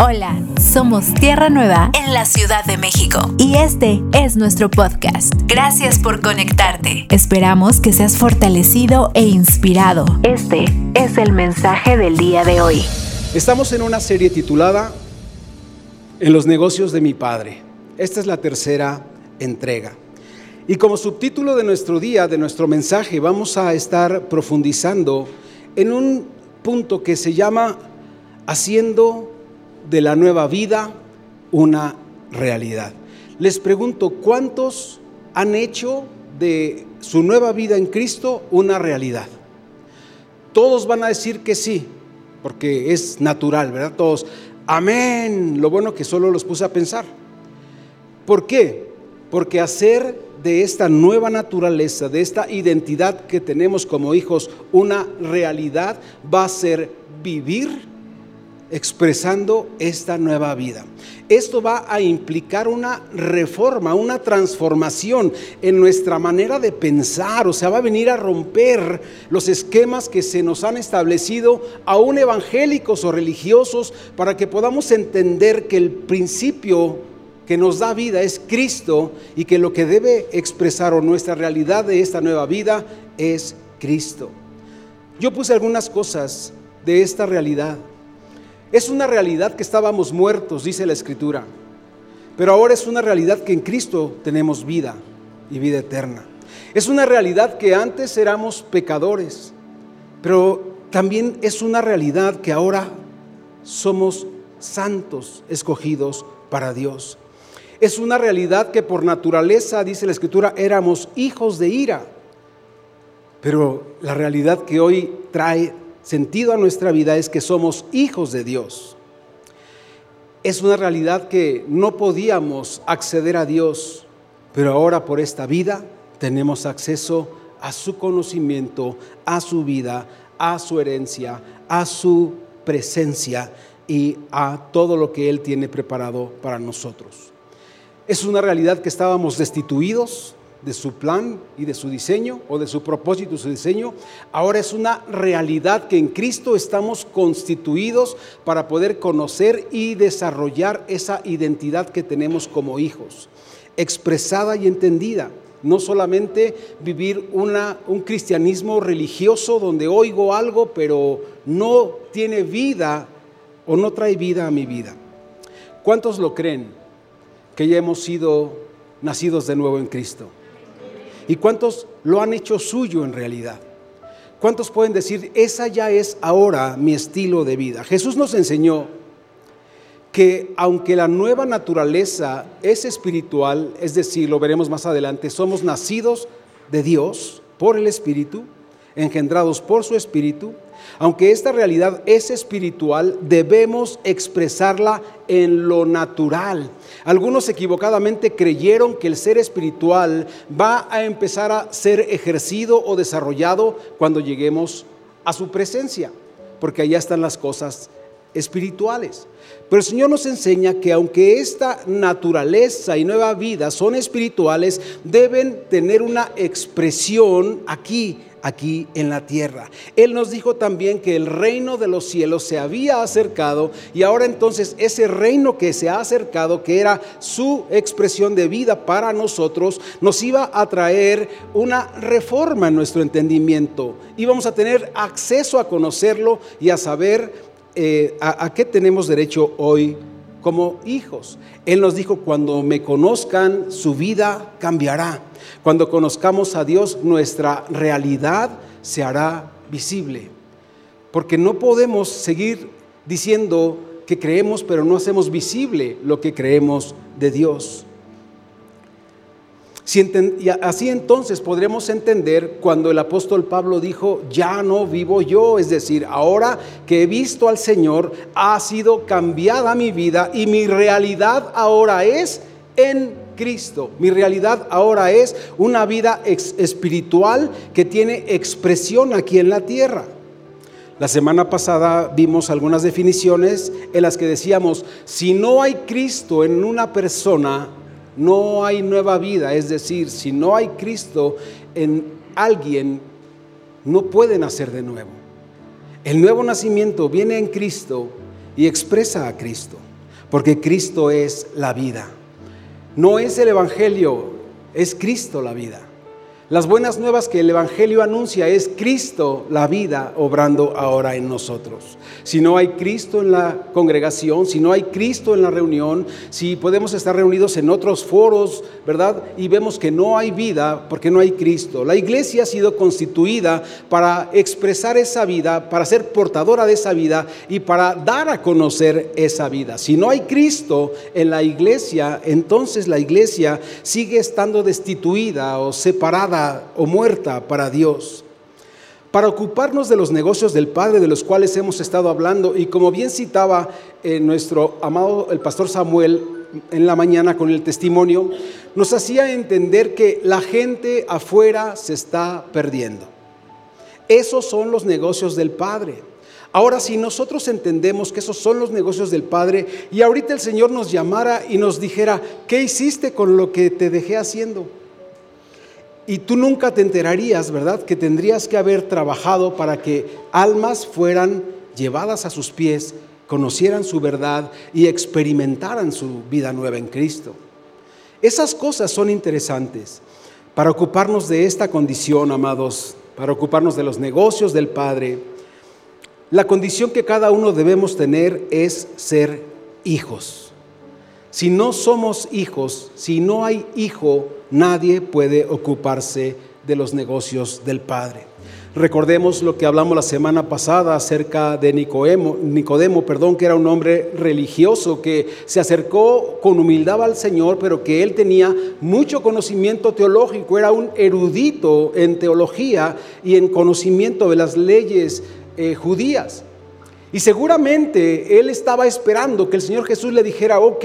Hola, somos Tierra Nueva en la Ciudad de México y este es nuestro podcast. Gracias por conectarte. Esperamos que seas fortalecido e inspirado. Este es el mensaje del día de hoy. Estamos en una serie titulada En los negocios de mi Padre. Esta es la tercera entrega. Y como subtítulo de nuestro día, de nuestro mensaje, vamos a estar profundizando en un punto que se llama Haciendo de la nueva vida una realidad. Les pregunto, ¿cuántos han hecho de su nueva vida en Cristo una realidad? Todos van a decir que sí, porque es natural, ¿verdad? Todos, amén. Lo bueno que solo los puse a pensar. ¿Por qué? Porque hacer de esta nueva naturaleza, de esta identidad que tenemos como hijos, una realidad va a ser vivir expresando esta nueva vida. Esto va a implicar una reforma, una transformación en nuestra manera de pensar, o sea, va a venir a romper los esquemas que se nos han establecido, aún evangélicos o religiosos, para que podamos entender que el principio que nos da vida es Cristo y que lo que debe expresar o nuestra realidad de esta nueva vida es Cristo. Yo puse algunas cosas de esta realidad es una realidad que estábamos muertos, dice la Escritura, pero ahora es una realidad que en Cristo tenemos vida y vida eterna. Es una realidad que antes éramos pecadores, pero también es una realidad que ahora somos santos escogidos para Dios. Es una realidad que por naturaleza, dice la Escritura, éramos hijos de ira, pero la realidad que hoy trae sentido a nuestra vida es que somos hijos de Dios. Es una realidad que no podíamos acceder a Dios, pero ahora por esta vida tenemos acceso a su conocimiento, a su vida, a su herencia, a su presencia y a todo lo que Él tiene preparado para nosotros. Es una realidad que estábamos destituidos, de su plan y de su diseño o de su propósito y su diseño, ahora es una realidad que en Cristo estamos constituidos para poder conocer y desarrollar esa identidad que tenemos como hijos, expresada y entendida. No solamente vivir una, un cristianismo religioso donde oigo algo pero no tiene vida o no trae vida a mi vida. ¿Cuántos lo creen que ya hemos sido nacidos de nuevo en Cristo? ¿Y cuántos lo han hecho suyo en realidad? ¿Cuántos pueden decir, esa ya es ahora mi estilo de vida? Jesús nos enseñó que aunque la nueva naturaleza es espiritual, es decir, lo veremos más adelante, somos nacidos de Dios por el Espíritu, engendrados por su Espíritu, aunque esta realidad es espiritual, debemos expresarla en lo natural. Algunos equivocadamente creyeron que el ser espiritual va a empezar a ser ejercido o desarrollado cuando lleguemos a su presencia, porque allá están las cosas espirituales. Pero el Señor nos enseña que aunque esta naturaleza y nueva vida son espirituales, deben tener una expresión aquí aquí en la tierra. Él nos dijo también que el reino de los cielos se había acercado y ahora entonces ese reino que se ha acercado, que era su expresión de vida para nosotros, nos iba a traer una reforma en nuestro entendimiento. Íbamos a tener acceso a conocerlo y a saber eh, a, a qué tenemos derecho hoy como hijos. Él nos dijo, cuando me conozcan, su vida cambiará. Cuando conozcamos a Dios, nuestra realidad se hará visible. Porque no podemos seguir diciendo que creemos, pero no hacemos visible lo que creemos de Dios y así entonces podremos entender cuando el apóstol Pablo dijo, ya no vivo yo, es decir, ahora que he visto al Señor, ha sido cambiada mi vida y mi realidad ahora es en Cristo. Mi realidad ahora es una vida espiritual que tiene expresión aquí en la tierra. La semana pasada vimos algunas definiciones en las que decíamos, si no hay Cristo en una persona, no hay nueva vida. Es decir, si no hay Cristo en alguien, no puede nacer de nuevo. El nuevo nacimiento viene en Cristo y expresa a Cristo. porque Cristo es la vida. No es el Evangelio, es Cristo la vida. Las buenas nuevas que el Evangelio anuncia es Cristo la vida obrando ahora en nosotros. Si no hay Cristo en la congregación, si no hay Cristo en la reunión, si podemos estar reunidos en otros foros, ¿verdad? Y vemos que no hay vida porque no hay Cristo. La iglesia ha sido constituida para expresar esa vida, para ser portadora de esa vida y para dar a conocer esa vida. Si no hay Cristo en la iglesia, entonces la iglesia sigue estando destituida o separada o muerta para Dios. Para ocuparnos de los negocios del Padre de los cuales hemos estado hablando, y como bien citaba eh, nuestro amado el pastor Samuel en la mañana con el testimonio, nos hacía entender que la gente afuera se está perdiendo. Esos son los negocios del Padre. Ahora, si nosotros entendemos que esos son los negocios del Padre y ahorita el Señor nos llamara y nos dijera, ¿qué hiciste con lo que te dejé haciendo? Y tú nunca te enterarías, ¿verdad? Que tendrías que haber trabajado para que almas fueran llevadas a sus pies, conocieran su verdad y experimentaran su vida nueva en Cristo. Esas cosas son interesantes. Para ocuparnos de esta condición, amados, para ocuparnos de los negocios del Padre, la condición que cada uno debemos tener es ser hijos. Si no somos hijos, si no hay hijo, nadie puede ocuparse de los negocios del Padre. Recordemos lo que hablamos la semana pasada acerca de Nicodemo, Nicodemo, perdón, que era un hombre religioso que se acercó con humildad al Señor, pero que él tenía mucho conocimiento teológico, era un erudito en teología y en conocimiento de las leyes eh, judías. Y seguramente él estaba esperando que el Señor Jesús le dijera, ok,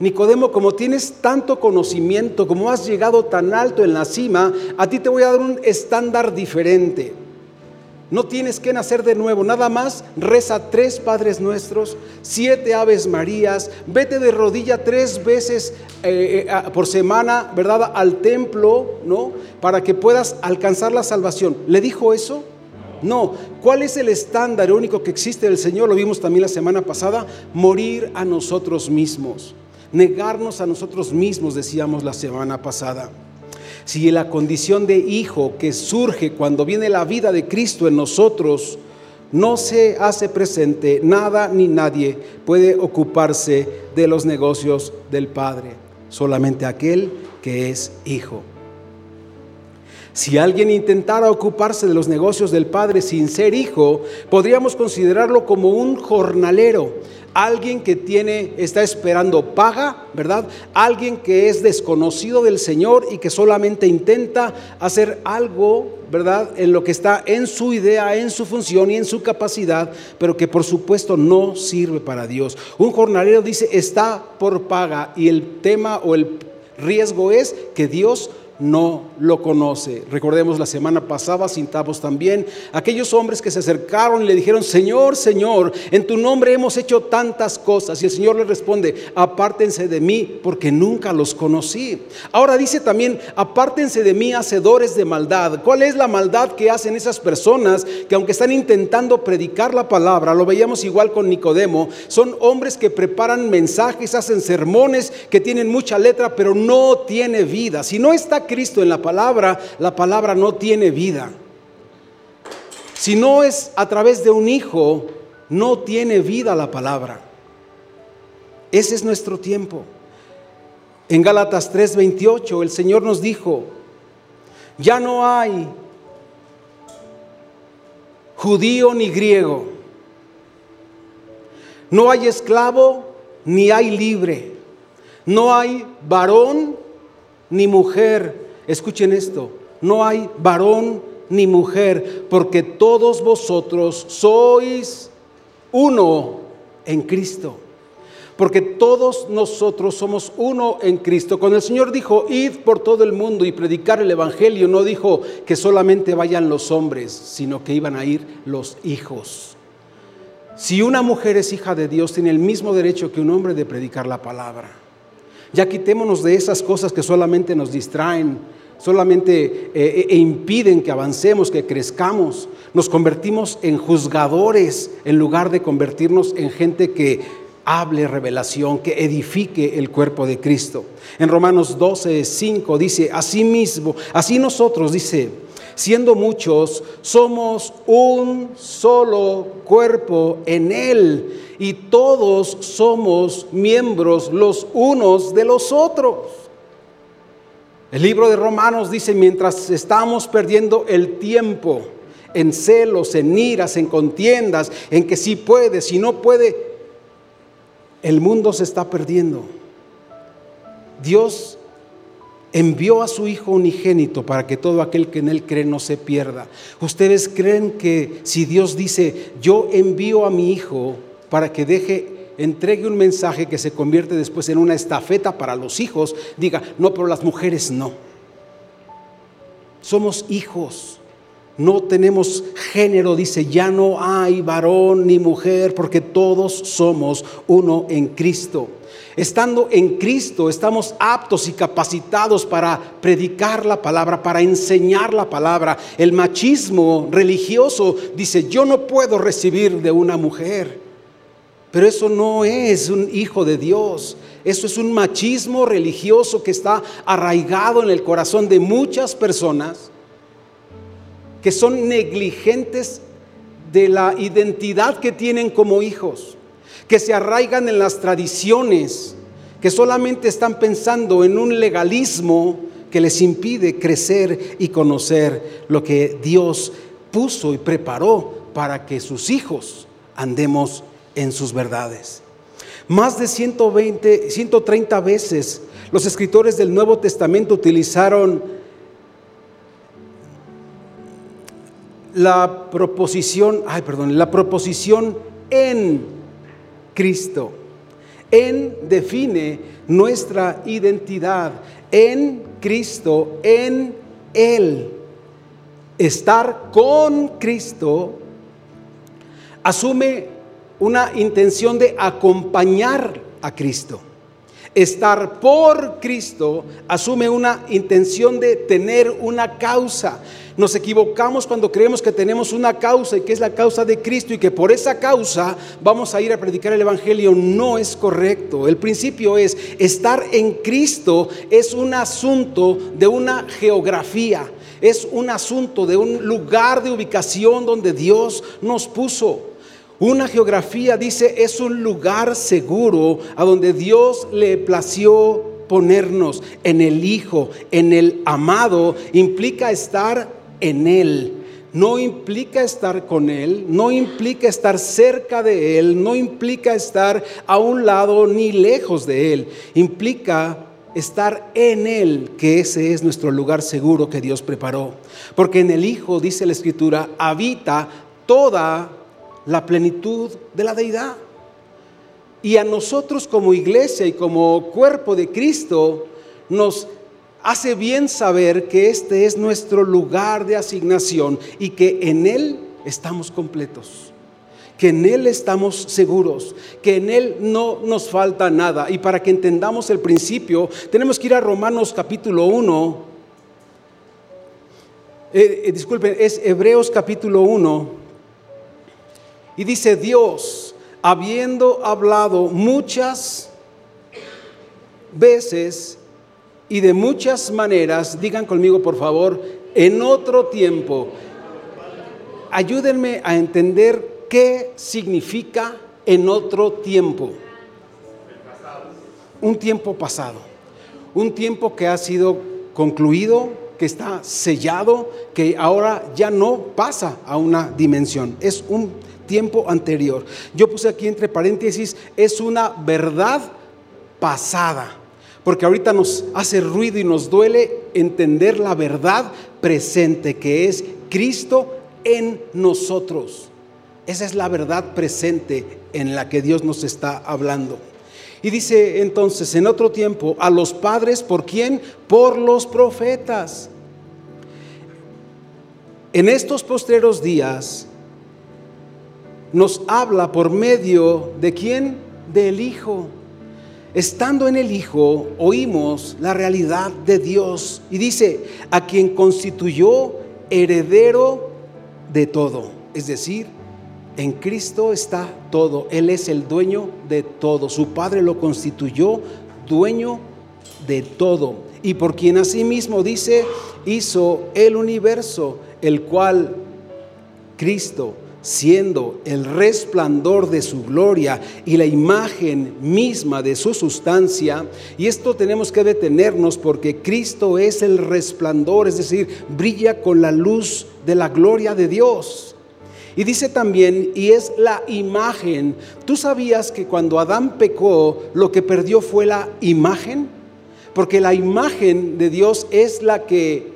Nicodemo, como tienes tanto conocimiento, como has llegado tan alto en la cima, a ti te voy a dar un estándar diferente. No tienes que nacer de nuevo, nada más reza tres Padres Nuestros, siete Aves Marías, vete de rodilla tres veces eh, eh, por semana, ¿verdad? Al templo, ¿no? Para que puedas alcanzar la salvación. ¿Le dijo eso? No, ¿cuál es el estándar único que existe del Señor? Lo vimos también la semana pasada, morir a nosotros mismos, negarnos a nosotros mismos, decíamos la semana pasada. Si la condición de hijo que surge cuando viene la vida de Cristo en nosotros no se hace presente, nada ni nadie puede ocuparse de los negocios del Padre, solamente aquel que es hijo. Si alguien intentara ocuparse de los negocios del Padre sin ser hijo, podríamos considerarlo como un jornalero, alguien que tiene está esperando paga, ¿verdad? Alguien que es desconocido del Señor y que solamente intenta hacer algo, ¿verdad? En lo que está en su idea, en su función y en su capacidad, pero que por supuesto no sirve para Dios. Un jornalero dice, está por paga y el tema o el riesgo es que Dios no lo conoce. Recordemos la semana pasada, citamos también aquellos hombres que se acercaron y le dijeron, Señor, Señor, en tu nombre hemos hecho tantas cosas. Y el Señor le responde, apártense de mí porque nunca los conocí. Ahora dice también, apártense de mí, hacedores de maldad. ¿Cuál es la maldad que hacen esas personas que aunque están intentando predicar la palabra, lo veíamos igual con Nicodemo, son hombres que preparan mensajes, hacen sermones que tienen mucha letra, pero no tiene vida. Si no está Cristo en la palabra, la palabra no tiene vida. Si no es a través de un hijo, no tiene vida la palabra. Ese es nuestro tiempo. En Gálatas 3:28 el Señor nos dijo, ya no hay judío ni griego, no hay esclavo ni hay libre, no hay varón ni mujer. Escuchen esto, no hay varón ni mujer, porque todos vosotros sois uno en Cristo. Porque todos nosotros somos uno en Cristo. Cuando el Señor dijo, id por todo el mundo y predicar el Evangelio, no dijo que solamente vayan los hombres, sino que iban a ir los hijos. Si una mujer es hija de Dios, tiene el mismo derecho que un hombre de predicar la palabra. Ya quitémonos de esas cosas que solamente nos distraen, solamente eh, e impiden que avancemos, que crezcamos. Nos convertimos en juzgadores en lugar de convertirnos en gente que hable revelación, que edifique el cuerpo de Cristo. En Romanos 12, 5 dice, así mismo, así nosotros, dice, siendo muchos, somos un solo cuerpo en Él y todos somos miembros los unos de los otros. El libro de Romanos dice, mientras estamos perdiendo el tiempo en celos, en iras, en contiendas, en que si puede, si no puede, el mundo se está perdiendo. Dios envió a su Hijo unigénito para que todo aquel que en Él cree no se pierda. ¿Ustedes creen que si Dios dice, yo envío a mi Hijo para que deje, entregue un mensaje que se convierte después en una estafeta para los hijos, diga, no, pero las mujeres no? Somos hijos. No tenemos género, dice, ya no hay varón ni mujer, porque todos somos uno en Cristo. Estando en Cristo, estamos aptos y capacitados para predicar la palabra, para enseñar la palabra. El machismo religioso dice, yo no puedo recibir de una mujer. Pero eso no es un hijo de Dios. Eso es un machismo religioso que está arraigado en el corazón de muchas personas que son negligentes de la identidad que tienen como hijos, que se arraigan en las tradiciones, que solamente están pensando en un legalismo que les impide crecer y conocer lo que Dios puso y preparó para que sus hijos andemos en sus verdades. Más de 120, 130 veces los escritores del Nuevo Testamento utilizaron la proposición, ay, perdón, la proposición en Cristo. En define nuestra identidad. En Cristo, en Él. Estar con Cristo asume una intención de acompañar a Cristo. Estar por Cristo asume una intención de tener una causa. Nos equivocamos cuando creemos que tenemos una causa y que es la causa de Cristo y que por esa causa vamos a ir a predicar el Evangelio. No es correcto. El principio es, estar en Cristo es un asunto de una geografía, es un asunto de un lugar de ubicación donde Dios nos puso. Una geografía dice es un lugar seguro a donde Dios le plació ponernos en el Hijo, en el amado, implica estar en Él. No implica estar con Él, no implica estar cerca de Él, no implica estar a un lado ni lejos de Él. Implica estar en Él, que ese es nuestro lugar seguro que Dios preparó. Porque en el Hijo, dice la Escritura, habita toda la plenitud de la deidad. Y a nosotros como iglesia y como cuerpo de Cristo nos hace bien saber que este es nuestro lugar de asignación y que en Él estamos completos, que en Él estamos seguros, que en Él no nos falta nada. Y para que entendamos el principio, tenemos que ir a Romanos capítulo 1. Eh, eh, disculpen, es Hebreos capítulo 1. Y dice Dios, habiendo hablado muchas veces y de muchas maneras, digan conmigo por favor, en otro tiempo. Ayúdenme a entender qué significa en otro tiempo. Un tiempo pasado. Un tiempo que ha sido concluido, que está sellado, que ahora ya no pasa a una dimensión. Es un tiempo anterior. Yo puse aquí entre paréntesis, es una verdad pasada porque ahorita nos hace ruido y nos duele entender la verdad presente que es Cristo en nosotros. Esa es la verdad presente en la que Dios nos está hablando. Y dice entonces en otro tiempo a los padres, ¿por quién? Por los profetas. En estos postreros días nos habla por medio de quién? Del Hijo estando en el Hijo, oímos la realidad de Dios. Y dice, a quien constituyó heredero de todo, es decir, En Cristo está todo. Él es el dueño de todo. Su Padre lo constituyó dueño de todo. Y por quien asimismo dice, hizo el universo, el cual Cristo siendo el resplandor de su gloria y la imagen misma de su sustancia. Y esto tenemos que detenernos porque Cristo es el resplandor, es decir, brilla con la luz de la gloria de Dios. Y dice también, y es la imagen. ¿Tú sabías que cuando Adán pecó, lo que perdió fue la imagen? Porque la imagen de Dios es la que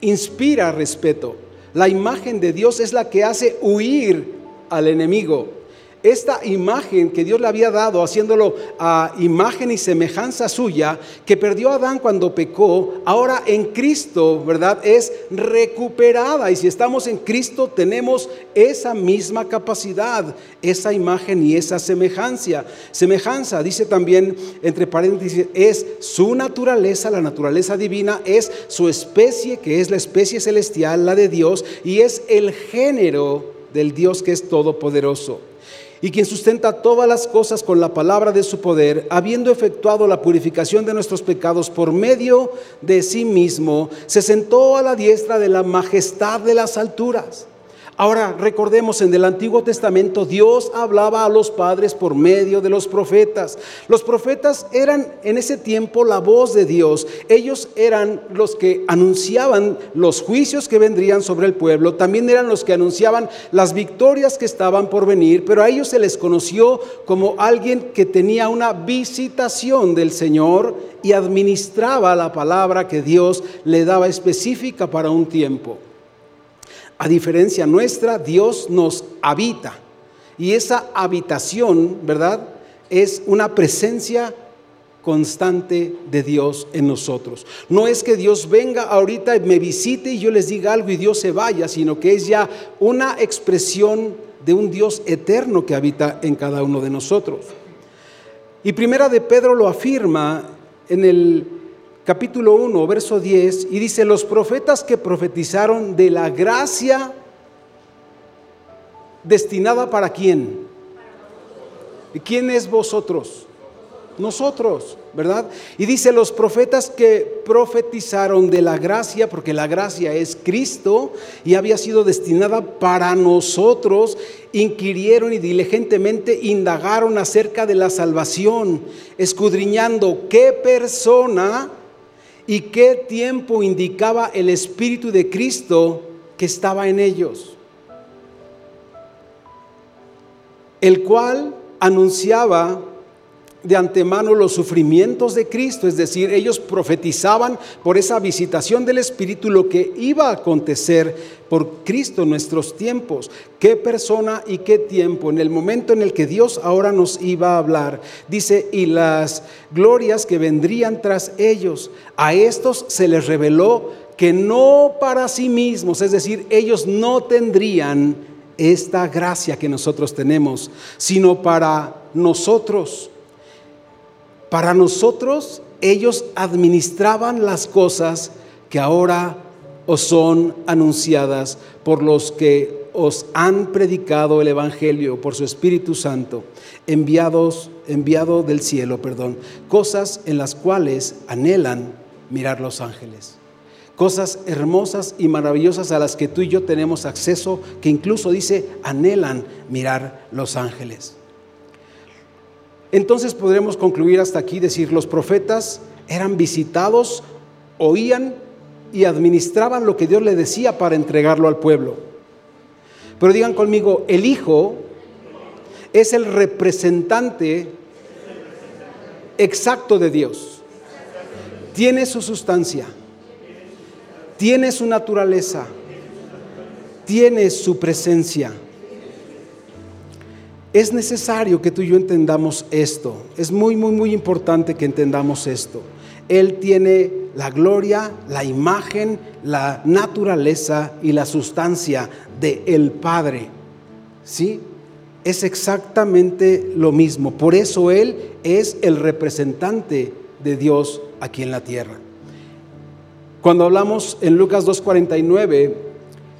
inspira respeto. La imagen de Dios es la que hace huir al enemigo esta imagen que Dios le había dado, haciéndolo a imagen y semejanza suya, que perdió Adán cuando pecó, ahora en Cristo, ¿verdad? Es recuperada. Y si estamos en Cristo, tenemos esa misma capacidad, esa imagen y esa semejanza. Semejanza, dice también, entre paréntesis, es su naturaleza, la naturaleza divina, es su especie, que es la especie celestial, la de Dios, y es el género del Dios que es todopoderoso y quien sustenta todas las cosas con la palabra de su poder, habiendo efectuado la purificación de nuestros pecados por medio de sí mismo, se sentó a la diestra de la majestad de las alturas Ahora recordemos, en el Antiguo Testamento Dios hablaba a los padres por medio de los profetas. Los profetas eran en ese tiempo la voz de Dios. Ellos eran los que anunciaban los juicios que vendrían sobre el pueblo. También eran los que anunciaban las victorias que estaban por venir. Pero a ellos se les conoció como alguien que tenía una visitación del Señor y administraba la palabra que Dios le daba específica para un tiempo. A diferencia nuestra, Dios nos habita. Y esa habitación, ¿verdad? Es una presencia constante de Dios en nosotros. No es que Dios venga ahorita y me visite y yo les diga algo y Dios se vaya, sino que es ya una expresión de un Dios eterno que habita en cada uno de nosotros. Y primera de Pedro lo afirma en el capítulo 1, verso 10, y dice, los profetas que profetizaron de la gracia destinada para quién. ¿Y quién es vosotros? Nosotros, ¿verdad? Y dice los profetas que profetizaron de la gracia, porque la gracia es Cristo y había sido destinada para nosotros, inquirieron y diligentemente indagaron acerca de la salvación, escudriñando qué persona y qué tiempo indicaba el Espíritu de Cristo que estaba en ellos, el cual anunciaba de antemano los sufrimientos de Cristo, es decir, ellos profetizaban por esa visitación del Espíritu lo que iba a acontecer por Cristo en nuestros tiempos. ¿Qué persona y qué tiempo? En el momento en el que Dios ahora nos iba a hablar, dice, y las glorias que vendrían tras ellos, a estos se les reveló que no para sí mismos, es decir, ellos no tendrían esta gracia que nosotros tenemos, sino para nosotros para nosotros, ellos administraban las cosas que ahora os son anunciadas por los que os han predicado el Evangelio por su Espíritu Santo, enviados, enviado del cielo, perdón, cosas en las cuales anhelan mirar los ángeles. Cosas hermosas y maravillosas a las que tú y yo tenemos acceso, que incluso dice, anhelan mirar los ángeles. Entonces podremos concluir hasta aquí, decir, los profetas eran visitados, oían y administraban lo que Dios le decía para entregarlo al pueblo. Pero digan conmigo, el Hijo es el representante exacto de Dios. Tiene su sustancia, tiene su naturaleza, tiene su presencia. Es necesario que tú y yo entendamos esto. Es muy, muy, muy importante que entendamos esto. Él tiene la gloria, la imagen, la naturaleza y la sustancia de el Padre. ¿Sí? Es exactamente lo mismo. Por eso Él es el representante de Dios aquí en la tierra. Cuando hablamos en Lucas 2.49,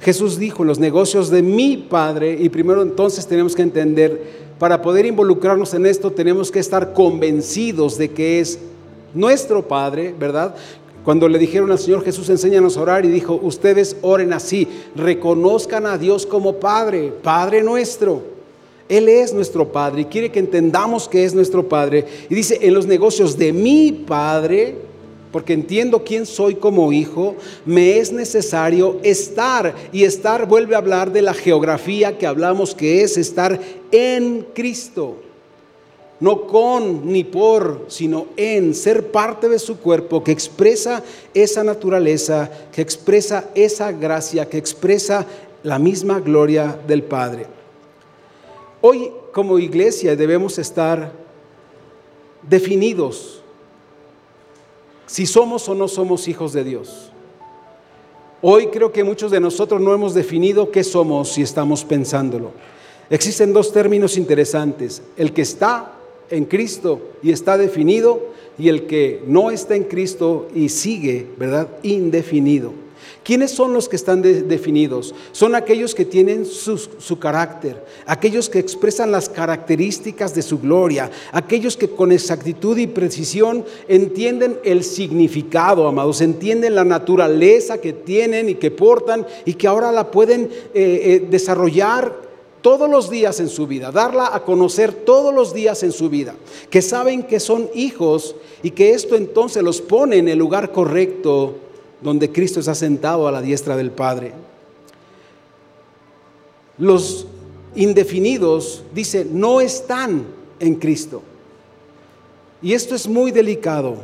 Jesús dijo, los negocios de mi Padre, y primero entonces tenemos que entender, para poder involucrarnos en esto, tenemos que estar convencidos de que es nuestro Padre, ¿verdad? Cuando le dijeron al Señor Jesús, enséñanos a orar, y dijo, ustedes oren así, reconozcan a Dios como Padre, Padre nuestro. Él es nuestro Padre y quiere que entendamos que es nuestro Padre. Y dice, en los negocios de mi Padre, porque entiendo quién soy como hijo, me es necesario estar. Y estar vuelve a hablar de la geografía que hablamos, que es estar en Cristo. No con ni por, sino en ser parte de su cuerpo que expresa esa naturaleza, que expresa esa gracia, que expresa la misma gloria del Padre. Hoy como iglesia debemos estar definidos si somos o no somos hijos de Dios. Hoy creo que muchos de nosotros no hemos definido qué somos si estamos pensándolo. Existen dos términos interesantes, el que está en Cristo y está definido y el que no está en Cristo y sigue, ¿verdad? Indefinido. ¿Quiénes son los que están definidos? Son aquellos que tienen su, carácter, aquellos que expresan las características de su gloria, aquellos que con exactitud y precisión entienden el significado, amados, entienden la naturaleza que tienen y que portan y que ahora la pueden eh, eh, desarrollar todos los días en su vida, darla a conocer todos los días en su vida, que saben que son hijos y que esto entonces los pone en el lugar correcto donde Cristo está sentado a la diestra del Padre. Los indefinidos, dice, no están en Cristo. Y esto es muy delicado.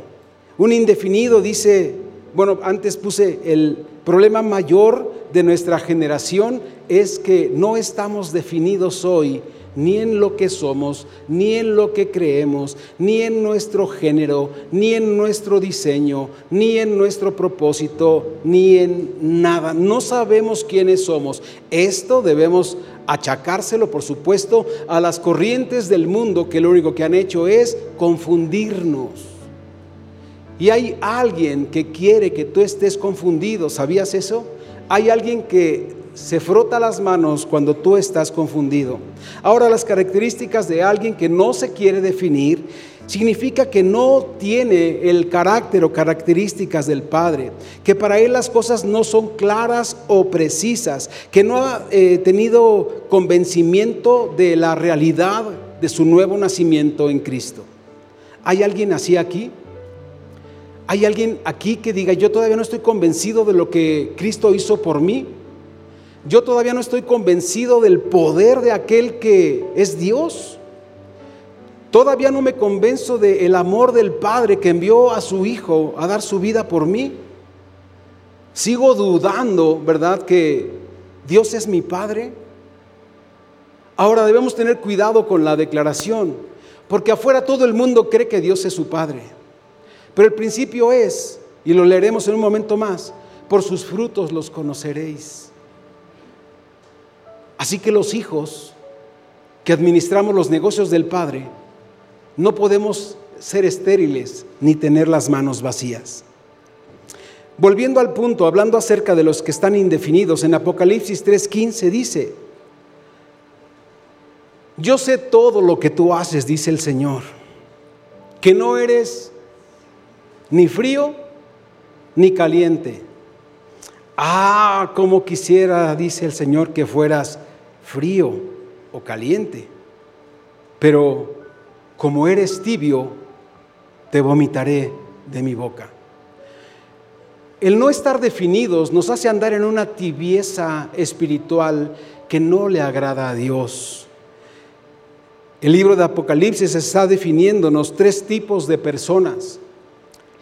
Un indefinido dice, bueno, antes puse el problema mayor de nuestra generación es que no estamos definidos hoy ni en lo que somos, ni en lo que creemos, ni en nuestro género, ni en nuestro diseño, ni en nuestro propósito, ni en nada. No sabemos quiénes somos. Esto debemos achacárselo, por supuesto, a las corrientes del mundo que lo único que han hecho es confundirnos. Y hay alguien que quiere que tú estés confundido, ¿sabías eso? Hay alguien que se frota las manos cuando tú estás confundido. Ahora, las características de alguien que no se quiere definir significa que no tiene el carácter o características del Padre, que para él las cosas no son claras o precisas, que no ha eh, tenido convencimiento de la realidad de su nuevo nacimiento en Cristo. ¿Hay alguien así aquí? ¿Hay alguien aquí que diga, yo todavía no estoy convencido de lo que Cristo hizo por mí? Yo todavía no estoy convencido del poder de aquel que es Dios. Todavía no me convenzo del amor del Padre que envió a su Hijo a dar su vida por mí. Sigo dudando, ¿verdad?, que Dios es mi Padre. Ahora debemos tener cuidado con la declaración, porque afuera todo el mundo cree que Dios es su Padre. Pero el principio es, y lo leeremos en un momento más, por sus frutos los conoceréis. Así que los hijos que administramos los negocios del Padre, no podemos ser estériles ni tener las manos vacías. Volviendo al punto, hablando acerca de los que están indefinidos, en Apocalipsis 3:15 dice, yo sé todo lo que tú haces, dice el Señor, que no eres ni frío ni caliente. Ah, como quisiera, dice el Señor, que fueras frío o caliente. Pero como eres tibio, te vomitaré de mi boca. El no estar definidos nos hace andar en una tibieza espiritual que no le agrada a Dios. El libro de Apocalipsis está definiéndonos tres tipos de personas.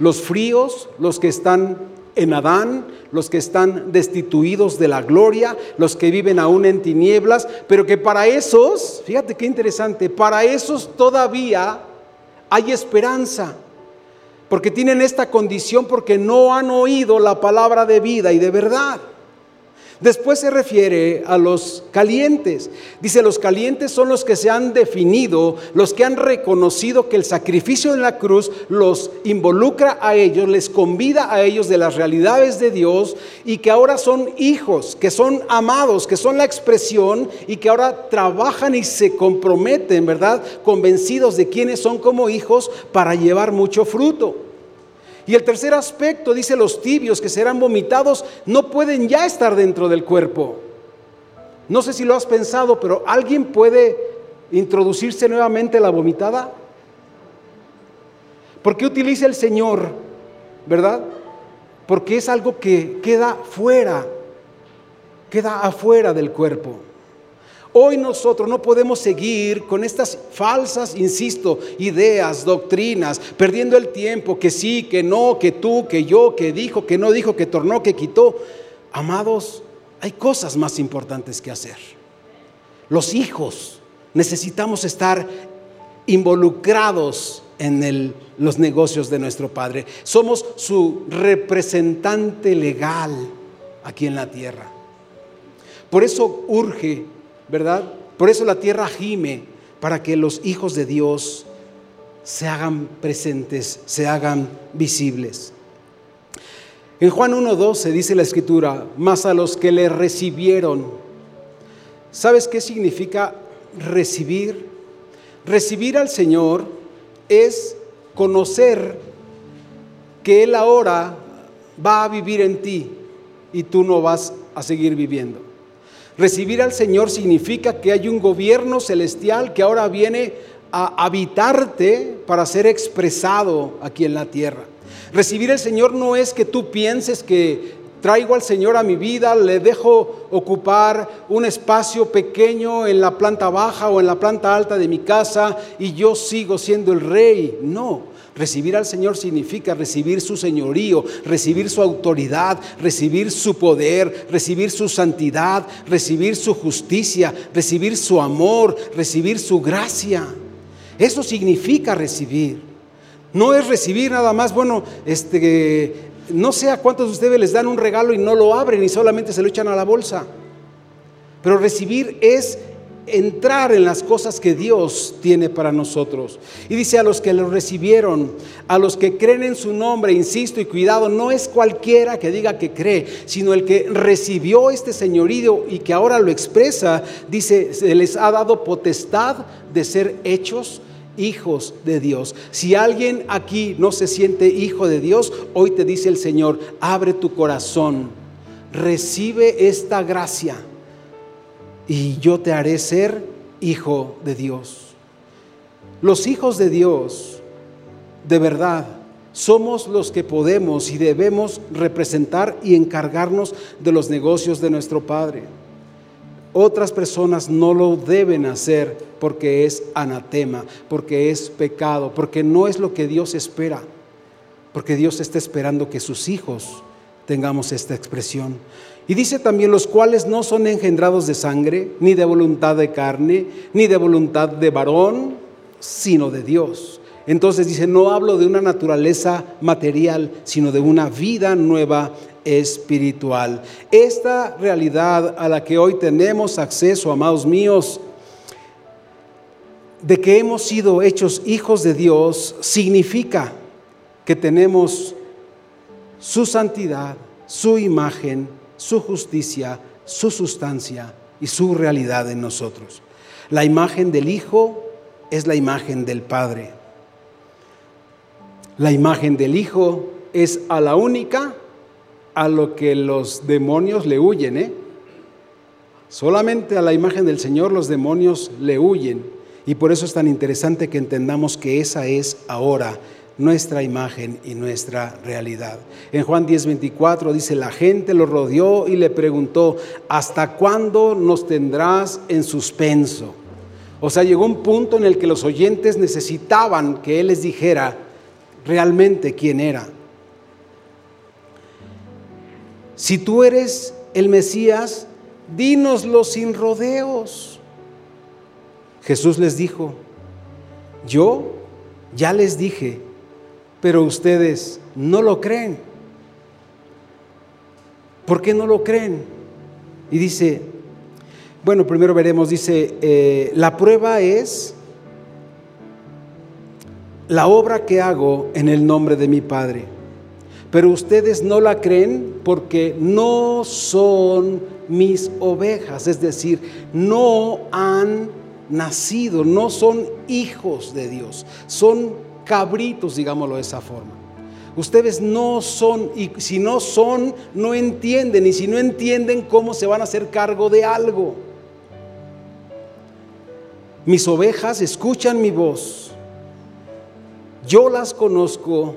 Los fríos, los que están en Adán, los que están destituidos de la gloria, los que viven aún en tinieblas, pero que para esos, fíjate qué interesante, para esos todavía hay esperanza, porque tienen esta condición porque no han oído la palabra de vida y de verdad. Después se refiere a los calientes. Dice, los calientes son los que se han definido, los que han reconocido que el sacrificio en la cruz los involucra a ellos, les convida a ellos de las realidades de Dios y que ahora son hijos, que son amados, que son la expresión y que ahora trabajan y se comprometen, ¿verdad? Convencidos de quiénes son como hijos para llevar mucho fruto. Y el tercer aspecto, dice los tibios que serán vomitados, no pueden ya estar dentro del cuerpo. No sé si lo has pensado, pero ¿alguien puede introducirse nuevamente la vomitada? ¿Por qué utiliza el Señor? ¿Verdad? Porque es algo que queda fuera, queda afuera del cuerpo. Hoy nosotros no podemos seguir con estas falsas, insisto, ideas, doctrinas, perdiendo el tiempo, que sí, que no, que tú, que yo, que dijo, que no dijo, que tornó, que quitó. Amados, hay cosas más importantes que hacer. Los hijos necesitamos estar involucrados en los negocios de nuestro Padre. Somos su representante legal aquí en la tierra. Por eso urge ¿verdad? Por eso la tierra gime para que los hijos de Dios se hagan presentes, se hagan visibles. En Juan 1.12 dice la escritura, más a los que le recibieron. ¿Sabes qué significa recibir? Recibir al Señor es conocer que Él ahora va a vivir en ti y tú no vas a seguir viviendo. Recibir al Señor significa que hay un gobierno celestial que ahora viene a habitarte para ser expresado aquí en la tierra. Recibir al Señor no es que tú pienses que traigo al Señor a mi vida, le dejo ocupar un espacio pequeño en la planta baja o en la planta alta de mi casa y yo sigo siendo el rey. No, Recibir al Señor significa recibir su señorío, recibir su autoridad, recibir su poder, recibir su santidad, recibir su justicia, recibir su amor, recibir su gracia. Eso significa recibir. No es recibir nada más, bueno, este, no sé a cuántos de ustedes les dan un regalo y no lo abren y solamente se lo echan a la bolsa. Pero recibir es entrar en las cosas que Dios tiene para nosotros. Y dice a los que lo recibieron, a los que creen en su nombre, insisto y cuidado, no es cualquiera que diga que cree, sino el que recibió este señorío y que ahora lo expresa, dice, se les ha dado potestad de ser hechos hijos de Dios. Si alguien aquí no se siente hijo de Dios, hoy te dice el Señor, abre tu corazón, recibe esta gracia y yo te haré ser hijo de Dios. Los hijos de Dios, de verdad, somos los que podemos y debemos representar y encargarnos de los negocios de nuestro Padre. Otras personas no lo deben hacer porque es anatema, porque es pecado, porque no es lo que Dios espera, porque Dios está esperando que sus hijos tengamos esta expresión. Y dice también los cuales no son engendrados de sangre, ni de voluntad de carne, ni de voluntad de varón, sino de Dios. Entonces dice, no hablo de una naturaleza material, sino de una vida nueva espiritual. Esta realidad a la que hoy tenemos acceso, amados míos, de que hemos sido hechos hijos de Dios, significa que tenemos su santidad, su imagen, su justicia, su sustancia y su realidad en nosotros. La imagen del Hijo es la imagen del Padre. La imagen del Hijo es a la única a lo que los demonios le huyen. ¿eh? Solamente a la imagen del Señor los demonios le huyen. Y por eso es tan interesante que entendamos que esa es ahora nuestra imagen y nuestra realidad. En Juan 10:24 dice, la gente lo rodeó y le preguntó, ¿hasta cuándo nos tendrás en suspenso? O sea, llegó un punto en el que los oyentes necesitaban que Él les dijera realmente quién era. Si tú eres el Mesías, dínoslo sin rodeos. Jesús les dijo, yo ya les dije pero ustedes no lo creen. ¿Por qué no lo creen? Y dice, bueno, primero veremos, dice, eh, la prueba es la obra que hago en el nombre de mi Padre. Pero ustedes no la creen porque no son mis ovejas, es decir, no han nacido, no son hijos de Dios, son cabritos, digámoslo de esa forma. Ustedes no son, y si no son, no entienden, y si no entienden, ¿cómo se van a hacer cargo de algo? Mis ovejas escuchan mi voz, yo las conozco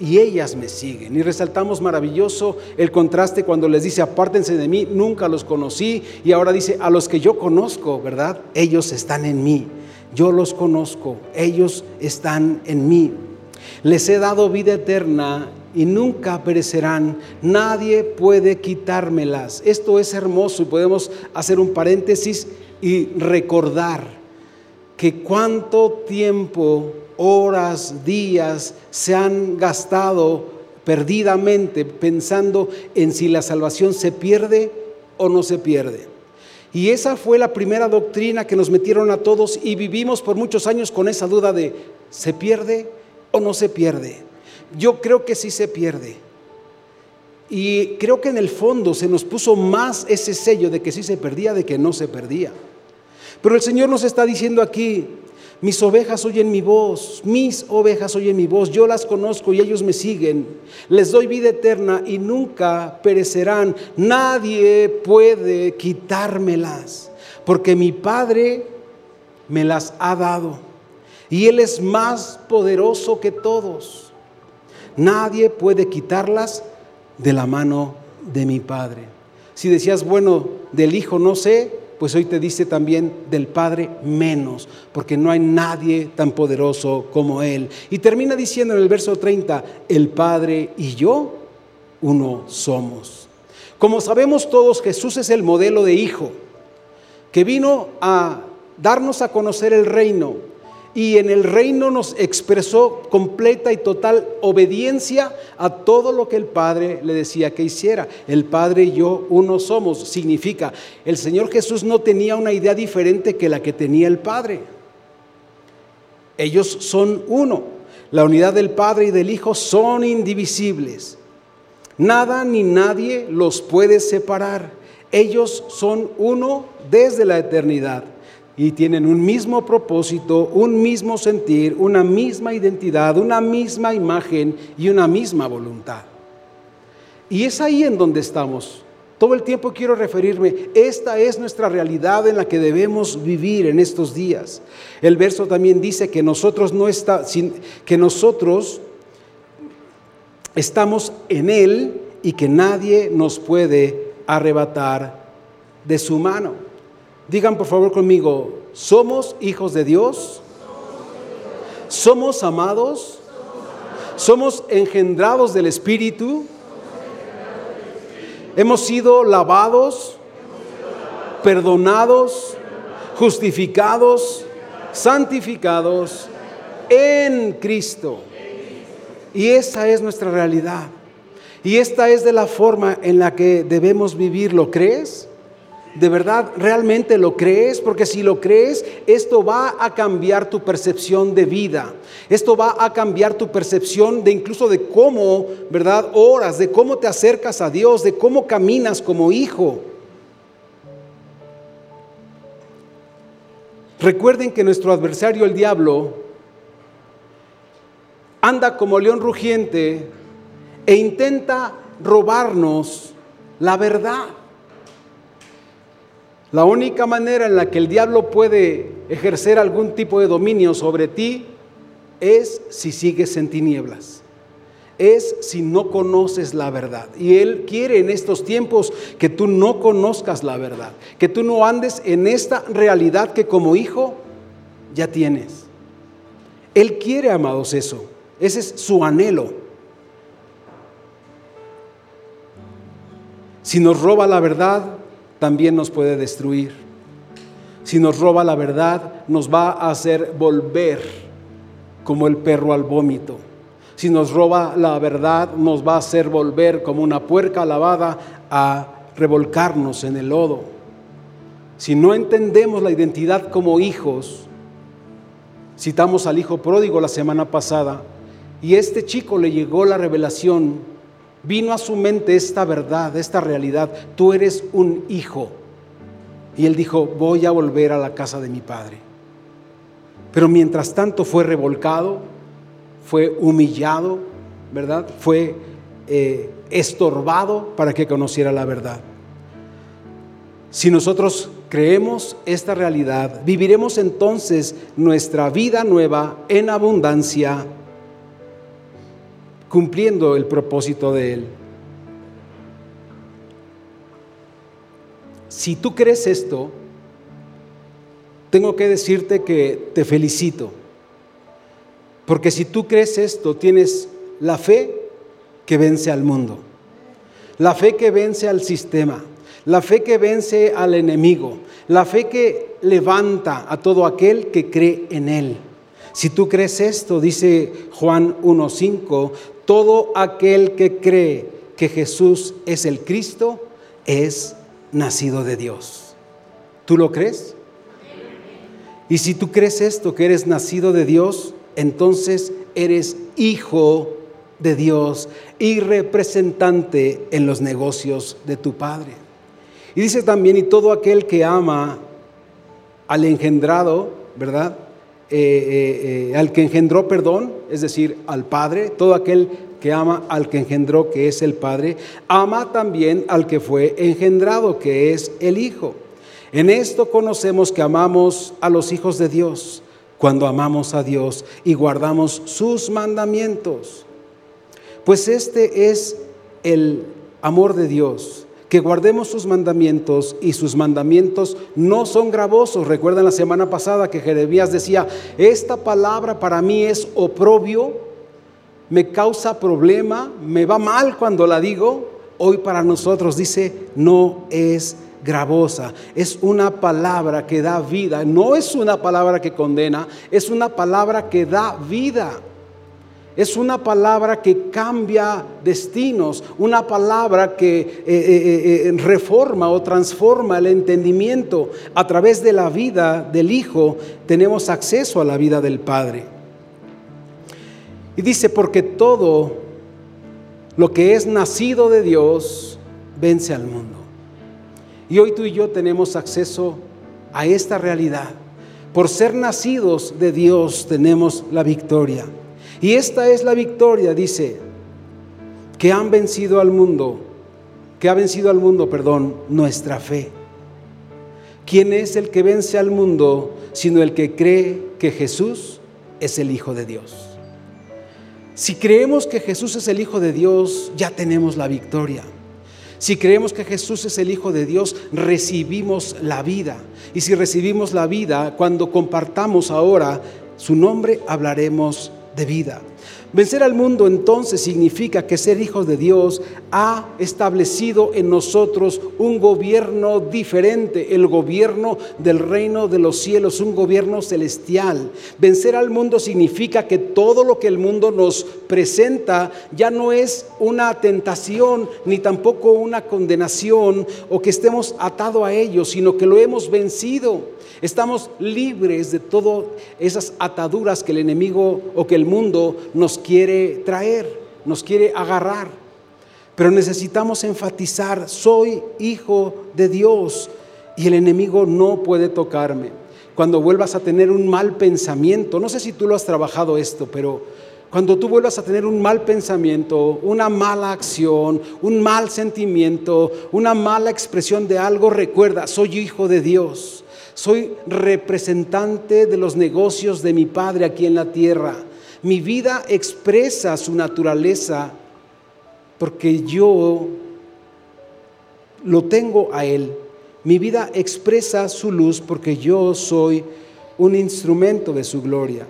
y ellas me siguen. Y resaltamos maravilloso el contraste cuando les dice, apártense de mí, nunca los conocí, y ahora dice, a los que yo conozco, ¿verdad? Ellos están en mí, yo los conozco, ellos están en mí. Les he dado vida eterna y nunca perecerán. Nadie puede quitármelas. Esto es hermoso y podemos hacer un paréntesis y recordar que cuánto tiempo, horas, días se han gastado perdidamente pensando en si la salvación se pierde o no se pierde. Y esa fue la primera doctrina que nos metieron a todos y vivimos por muchos años con esa duda de ¿se pierde o no se pierde? Yo creo que sí se pierde. Y creo que en el fondo se nos puso más ese sello de que sí se perdía, de que no se perdía. Pero el Señor nos está diciendo aquí, mis ovejas oyen mi voz, mis ovejas oyen mi voz, yo las conozco y ellos me siguen. Les doy vida eterna y nunca perecerán. Nadie puede quitármelas, porque mi Padre me las ha dado y Él es más poderoso que todos. Nadie puede quitarlas de la mano de mi Padre. Si decías, bueno, del Hijo no sé, pues hoy te dice también del Padre menos, porque no hay nadie tan poderoso como Él. Y termina diciendo en el verso 30, el Padre y yo uno somos. Como sabemos todos, Jesús es el modelo de hijo, que vino a darnos a conocer el reino, y en el reino nos expresó completa y total obediencia a todo lo que el Padre le decía que hiciera. El Padre y yo uno somos. Significa, el Señor Jesús no tenía una idea diferente que la que tenía el Padre. Ellos son uno. La unidad del Padre y del Hijo son indivisibles. Nada ni nadie los puede separar. Ellos son uno desde la eternidad y tienen un mismo propósito, un mismo sentir, una misma identidad, una misma imagen y una misma voluntad. Y es ahí en donde estamos. Todo el tiempo quiero referirme, esta es nuestra realidad en la que debemos vivir en estos días. El verso también dice que nosotros no está, que nosotros estamos en él y que nadie nos puede arrebatar de su mano. Digan por favor conmigo, ¿somos hijos de Dios? ¿Somos amados? ¿Somos engendrados del Espíritu? ¿Hemos sido lavados, perdonados, justificados, santificados en Cristo? Y esa es nuestra realidad. Y esta es de la forma en la que debemos vivir. ¿Lo crees? ¿De verdad realmente lo crees? Porque si lo crees, esto va a cambiar tu percepción de vida. Esto va a cambiar tu percepción de incluso de cómo, ¿verdad? Oras, de cómo te acercas a Dios, de cómo caminas como hijo. Recuerden que nuestro adversario, el diablo, anda como león rugiente e intenta robarnos la verdad. La única manera en la que el diablo puede ejercer algún tipo de dominio sobre ti es si sigues en tinieblas. Es si no conoces la verdad. Y Él quiere en estos tiempos que tú no conozcas la verdad, que tú no andes en esta realidad que como hijo ya tienes. Él quiere, amados, eso. Ese es su anhelo. Si nos roba la verdad, también nos puede destruir. Si nos roba la verdad, nos va a hacer volver como el perro al vómito. Si nos roba la verdad, nos va a hacer volver como una puerca lavada a revolcarnos en el lodo. Si no entendemos la identidad como hijos, citamos al hijo pródigo la semana pasada, y este chico le llegó la revelación, vino a su mente esta verdad, esta realidad, tú eres un hijo. Y él dijo, voy a volver a la casa de mi padre. Pero mientras tanto fue revolcado, fue humillado, ¿verdad? Fue eh, estorbado para que conociera la verdad. Si nosotros creemos esta realidad, viviremos entonces nuestra vida nueva en abundancia, cumpliendo el propósito de Él. Si tú crees esto, tengo que decirte que te felicito. Porque si tú crees esto, tienes la fe que vence al mundo, la fe que vence al sistema, la fe que vence al enemigo, la fe que levanta a todo aquel que cree en él. Si tú crees esto, dice Juan 1.5, todo aquel que cree que Jesús es el Cristo es nacido de Dios. ¿Tú lo crees? Y si tú crees esto, que eres nacido de Dios, entonces eres hijo de Dios y representante en los negocios de tu Padre. Y dice también, y todo aquel que ama al engendrado, ¿verdad? Eh, eh, eh, al que engendró perdón, es decir, al Padre, todo aquel que ama al que engendró, que es el Padre, ama también al que fue engendrado, que es el Hijo. En esto conocemos que amamos a los hijos de Dios, cuando amamos a Dios y guardamos sus mandamientos. Pues este es el amor de Dios, que guardemos sus mandamientos y sus mandamientos no son gravosos. Recuerdan la semana pasada que Jeremías decía, esta palabra para mí es oprobio, me causa problema, me va mal cuando la digo. Hoy para nosotros dice, no es gravosa, es una palabra que da vida, no es una palabra que condena, es una palabra que da vida. Es una palabra que cambia destinos, una palabra que eh, eh, eh, reforma o transforma el entendimiento. A través de la vida del Hijo tenemos acceso a la vida del Padre. Y dice, porque todo lo que es nacido de Dios vence al mundo. Y hoy tú y yo tenemos acceso a esta realidad. Por ser nacidos de Dios tenemos la victoria. Y esta es la victoria, dice, que han vencido al mundo, que ha vencido al mundo, perdón, nuestra fe. ¿Quién es el que vence al mundo sino el que cree que Jesús es el Hijo de Dios? Si creemos que Jesús es el Hijo de Dios, ya tenemos la victoria. Si creemos que Jesús es el Hijo de Dios, recibimos la vida. Y si recibimos la vida, cuando compartamos ahora su nombre, hablaremos de vida. Vencer al mundo entonces significa que ser hijos de Dios ha establecido en nosotros un gobierno diferente, el gobierno del reino de los cielos, un gobierno celestial. Vencer al mundo significa que todo lo que el mundo nos presenta ya no es una tentación ni tampoco una condenación o que estemos atados a ello, sino que lo hemos vencido. Estamos libres de todas esas ataduras que el enemigo o que el mundo nos quiere traer, nos quiere agarrar. Pero necesitamos enfatizar, soy hijo de Dios y el enemigo no puede tocarme. Cuando vuelvas a tener un mal pensamiento, no sé si tú lo has trabajado esto, pero cuando tú vuelvas a tener un mal pensamiento, una mala acción, un mal sentimiento, una mala expresión de algo, recuerda, soy hijo de Dios. Soy representante de los negocios de mi Padre aquí en la tierra. Mi vida expresa su naturaleza porque yo lo tengo a Él. Mi vida expresa su luz porque yo soy un instrumento de su gloria.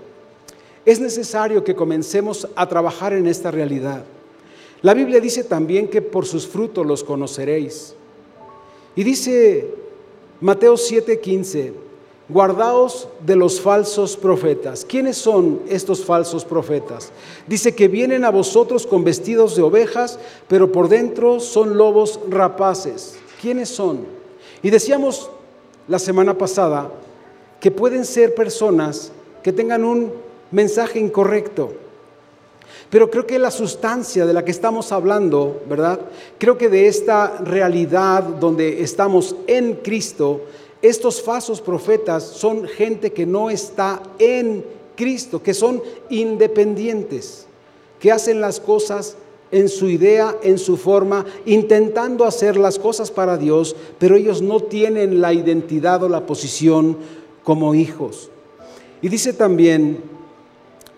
Es necesario que comencemos a trabajar en esta realidad. La Biblia dice también que por sus frutos los conoceréis. Y dice Mateo 7:15, guardaos de los falsos profetas. ¿Quiénes son estos falsos profetas? Dice que vienen a vosotros con vestidos de ovejas, pero por dentro son lobos rapaces. ¿Quiénes son? Y decíamos la semana pasada que pueden ser personas que tengan un mensaje incorrecto. Pero creo que la sustancia de la que estamos hablando, ¿verdad? Creo que de esta realidad donde estamos en Cristo, estos falsos profetas son gente que no está en Cristo, que son independientes, que hacen las cosas en su idea, en su forma, intentando hacer las cosas para Dios, pero ellos no tienen la identidad o la posición como hijos. Y dice también,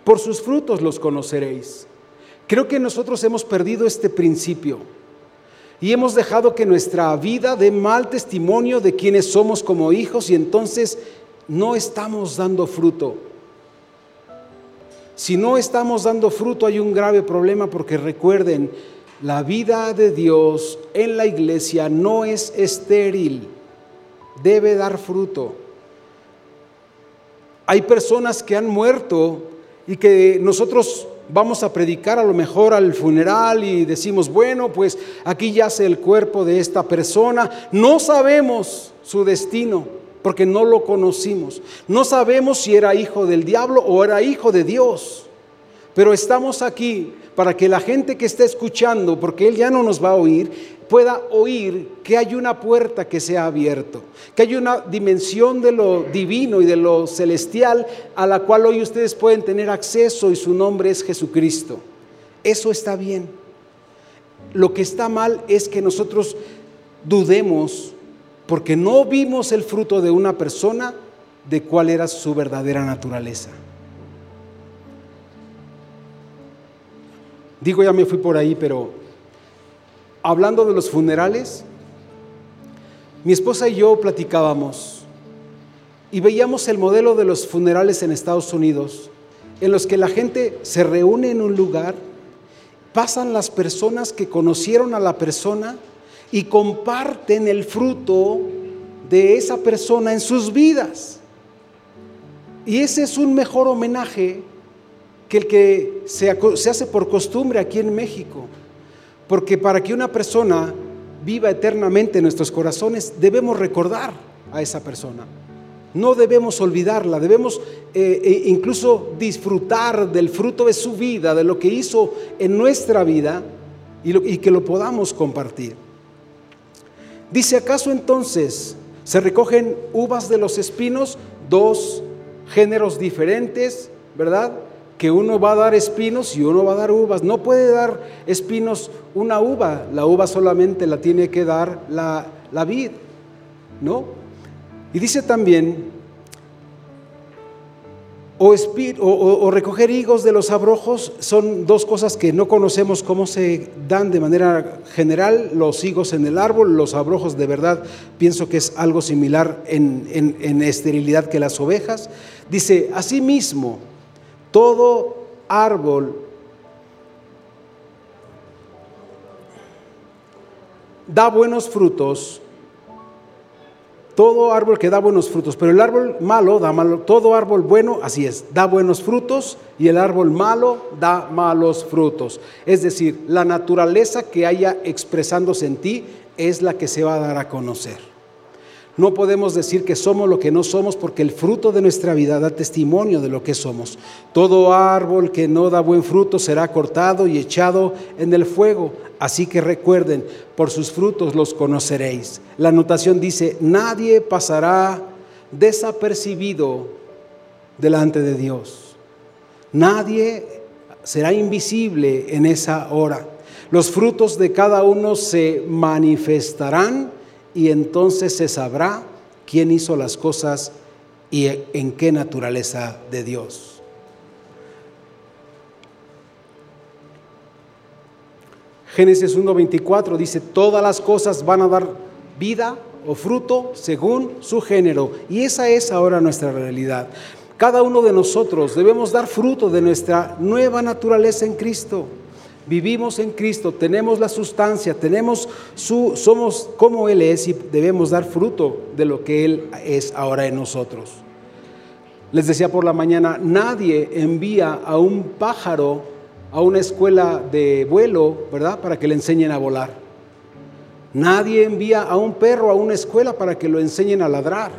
por sus frutos los conoceréis. Creo que nosotros hemos perdido este principio y hemos dejado que nuestra vida dé mal testimonio de quienes somos como hijos y entonces no estamos dando fruto. Si no estamos dando fruto hay un grave problema porque recuerden, la vida de Dios en la iglesia no es estéril, debe dar fruto. Hay personas que han muerto y que nosotros vamos a predicar a lo mejor al funeral y decimos, bueno, pues aquí yace el cuerpo de esta persona. No sabemos su destino porque no lo conocimos. No sabemos si era hijo del diablo o era hijo de Dios. Pero estamos aquí para que la gente que está escuchando, porque Él ya no nos va a oír, pueda oír que hay una puerta que se ha abierto, que hay una dimensión de lo divino y de lo celestial a la cual hoy ustedes pueden tener acceso y su nombre es Jesucristo. Eso está bien. Lo que está mal es que nosotros dudemos porque no vimos el fruto de una persona de cuál era su verdadera naturaleza. Digo, ya me fui por ahí, pero hablando de los funerales, mi esposa y yo platicábamos y veíamos el modelo de los funerales en Estados Unidos, en los que la gente se reúne en un lugar, pasan las personas que conocieron a la persona, y comparten el fruto de esa persona en sus vidas. Y ese es un mejor homenaje que el que se, hace por costumbre aquí en México. Porque para que una persona viva eternamente en nuestros corazones, debemos recordar a esa persona. No debemos olvidarla, debemos eh, e incluso disfrutar del fruto de su vida, de lo que hizo en nuestra vida y que lo podamos compartir. Dice, ¿acaso entonces se recogen uvas de los espinos? Dos géneros diferentes, ¿verdad? Que uno va a dar espinos y uno va a dar uvas. No puede dar espinos una uva, la uva solamente la tiene que dar la, la vid, ¿no? Y dice también, o, recoger higos de los abrojos son dos cosas que no conocemos cómo se dan de manera general, los higos en el árbol, los abrojos de verdad, pienso que es algo similar en, en esterilidad que las ovejas. Dice, asimismo, todo árbol da buenos frutos todo árbol que da buenos frutos, pero el árbol malo da malo, todo árbol bueno, así es, da buenos frutos y el árbol malo da malos frutos. Es decir, la naturaleza que haya expresándose en ti es la que se va a dar a conocer. No podemos decir que somos lo que no somos porque el fruto de nuestra vida da testimonio de lo que somos. Todo árbol que no da buen fruto será cortado y echado en el fuego. Así que recuerden, por sus frutos los conoceréis. La anotación dice, nadie pasará desapercibido delante de Dios. Nadie será invisible en esa hora. Los frutos de cada uno se manifestarán y entonces se sabrá quién hizo las cosas y en qué naturaleza de Dios. Génesis 1.24 dice, todas las cosas van a dar vida o fruto según su género. Y esa es ahora nuestra realidad. Cada uno de nosotros debemos dar fruto de nuestra nueva naturaleza en Cristo vivimos en Cristo, tenemos la sustancia, tenemos su, somos como Él es y debemos dar fruto de lo que Él es ahora en nosotros. Les decía por la mañana, nadie envía a un pájaro a una escuela de vuelo, ¿verdad? Para que le enseñen a volar. Nadie envía a un perro a una escuela para que lo enseñen a ladrar.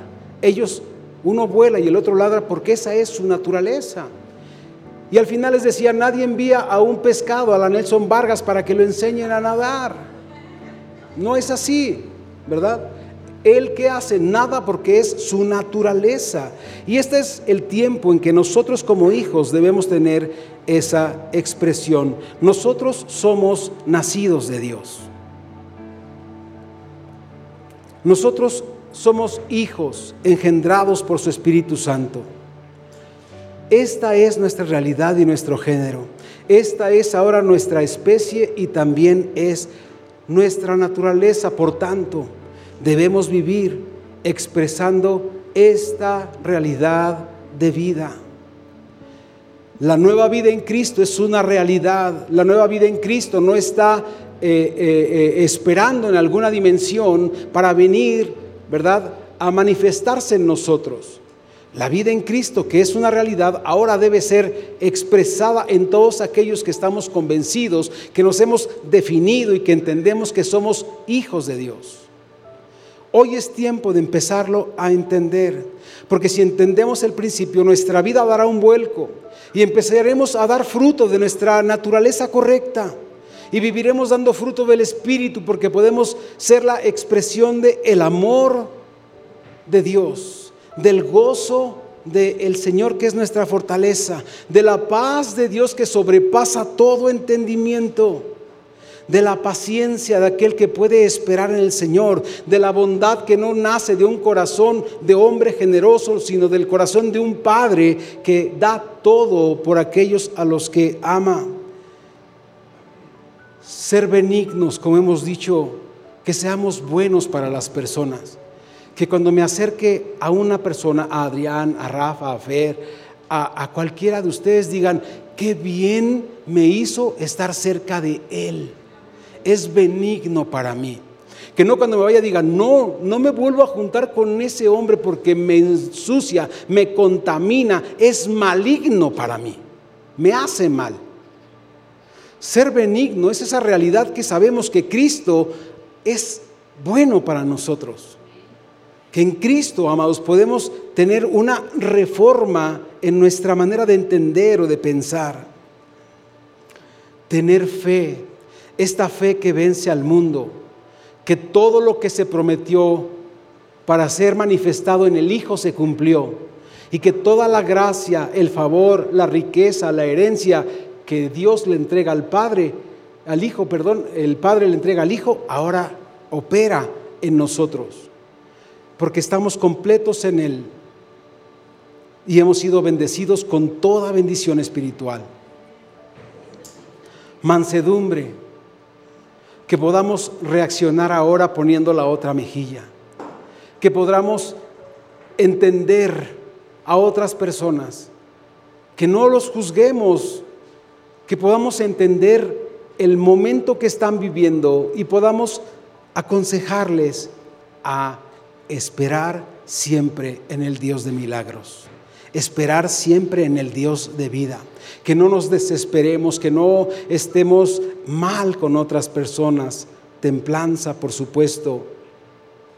Ellos, uno vuela y el otro ladra porque esa es su naturaleza. Y al final les decía, nadie envía a un pescado a la Nelson Vargas para que lo enseñen a nadar. No es así, ¿verdad? Él que hace nada porque es su naturaleza. Y este es el tiempo en que nosotros como hijos debemos tener esa expresión. Nosotros somos nacidos de Dios. Nosotros somos hijos engendrados por su Espíritu Santo. Esta es nuestra realidad y nuestro género. Esta es ahora nuestra especie y también es nuestra naturaleza. Por tanto, debemos vivir expresando esta realidad de vida. La nueva vida en Cristo es una realidad. La nueva vida en Cristo no está eh, eh, eh, esperando en alguna dimensión para venir, ¿verdad?, a manifestarse en nosotros. La vida en Cristo, que es una realidad, ahora debe ser expresada en todos aquellos que estamos convencidos, que nos hemos definido y que entendemos que somos hijos de Dios. Hoy es tiempo de empezarlo a entender, porque si entendemos el principio, nuestra vida dará un vuelco y empezaremos a dar fruto de nuestra naturaleza correcta y viviremos dando fruto del Espíritu, porque podemos ser la expresión del el amor de Dios del gozo del Señor que es nuestra fortaleza, de la paz de Dios que sobrepasa todo entendimiento, de la paciencia de aquel que puede esperar en el Señor, de la bondad que no nace de un corazón de hombre generoso, sino del corazón de un Padre que da todo por aquellos a los que ama. Ser benignos, como hemos dicho, que seamos buenos para las personas que cuando me acerque a una persona, a Adrián, a Rafa, a Fer, a, cualquiera de ustedes, digan, qué bien me hizo estar cerca de Él. Es benigno para mí. Que no cuando me vaya digan, no, no me vuelvo a juntar con ese hombre porque me ensucia, me contamina, es maligno para mí, me hace mal. Ser benigno es esa realidad que sabemos que Cristo es bueno para nosotros que en Cristo, amados, podemos tener una reforma en nuestra manera de entender o de pensar. Tener fe, esta fe que vence al mundo, que todo lo que se prometió para ser manifestado en el Hijo se cumplió y que toda la gracia, el favor, la riqueza, la herencia que Dios le entrega al Padre, al Hijo, perdón, el Padre le entrega al Hijo, ahora opera en nosotros porque estamos completos en Él y hemos sido bendecidos con toda bendición espiritual. Mansedumbre, que podamos reaccionar ahora poniendo la otra mejilla, que podamos entender a otras personas, que no los juzguemos, que podamos entender el momento que están viviendo y podamos aconsejarles a esperar siempre en el Dios de milagros, esperar siempre en el Dios de vida, que no nos desesperemos, que no estemos mal con otras personas, templanza, por supuesto,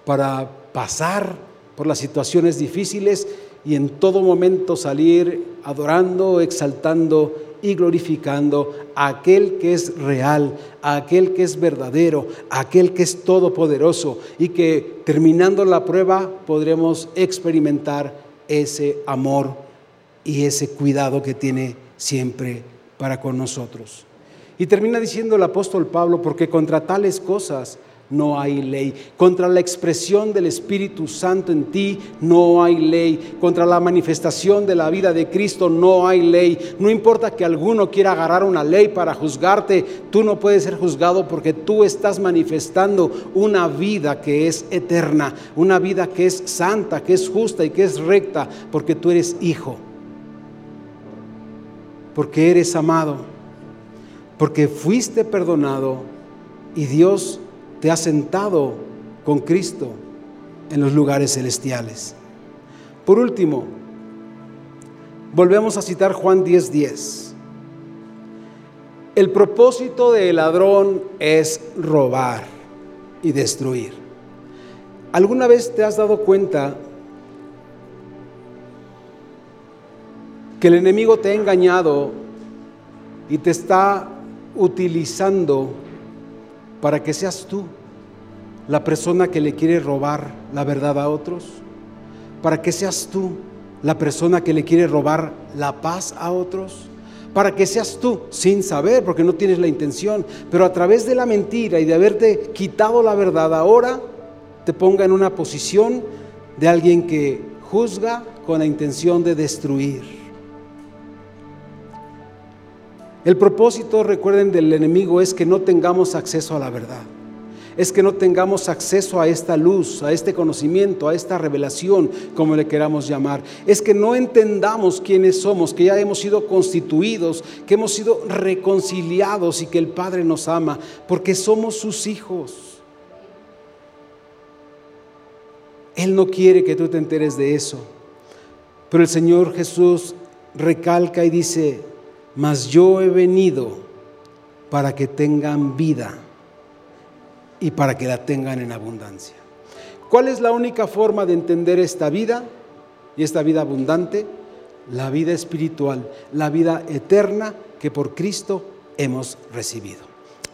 para pasar por las situaciones difíciles y en todo momento salir adorando, exaltando y glorificando a aquel que es real, a aquel que es verdadero, a aquel que es todopoderoso y que terminando la prueba podremos experimentar ese amor y ese cuidado que tiene siempre para con nosotros. Y termina diciendo el apóstol Pablo, porque contra tales cosas no hay ley. Contra la expresión del Espíritu Santo en ti no hay ley. Contra la manifestación de la vida de Cristo no hay ley. No importa que alguno quiera agarrar una ley para juzgarte, tú no puedes ser juzgado porque tú estás manifestando una vida que es eterna, una vida que es santa, que es justa y que es recta, porque tú eres hijo. Porque eres amado. Porque fuiste perdonado y Dios te has sentado con Cristo en los lugares celestiales. Por último, volvemos a citar Juan 10:10. 10. El propósito del ladrón es robar. y destruir. ¿Alguna vez te has dado cuenta que el enemigo te ha engañado y te está utilizando para que seas tú la persona que le quiere robar la verdad a otros, para que seas tú la persona que le quiere robar la paz a otros, para que seas tú sin saber, porque no tienes la intención, pero a través de la mentira y de haberte quitado la verdad ahora, te ponga en una posición de alguien que juzga con la intención de destruir. El propósito, recuerden, del enemigo es que no tengamos acceso a la verdad. Es que no tengamos acceso a esta luz, a este conocimiento, a esta revelación, como le queramos llamar. Es que no entendamos quiénes somos, que ya hemos sido constituidos, que hemos sido reconciliados y que el Padre nos ama, porque somos sus hijos. Él no quiere que tú te enteres de eso. Pero el Señor Jesús recalca y dice, mas yo he venido para que tengan vida y para que la tengan en abundancia. ¿Cuál es la única forma de entender esta vida y esta vida abundante? La vida espiritual, la vida eterna que por Cristo hemos recibido.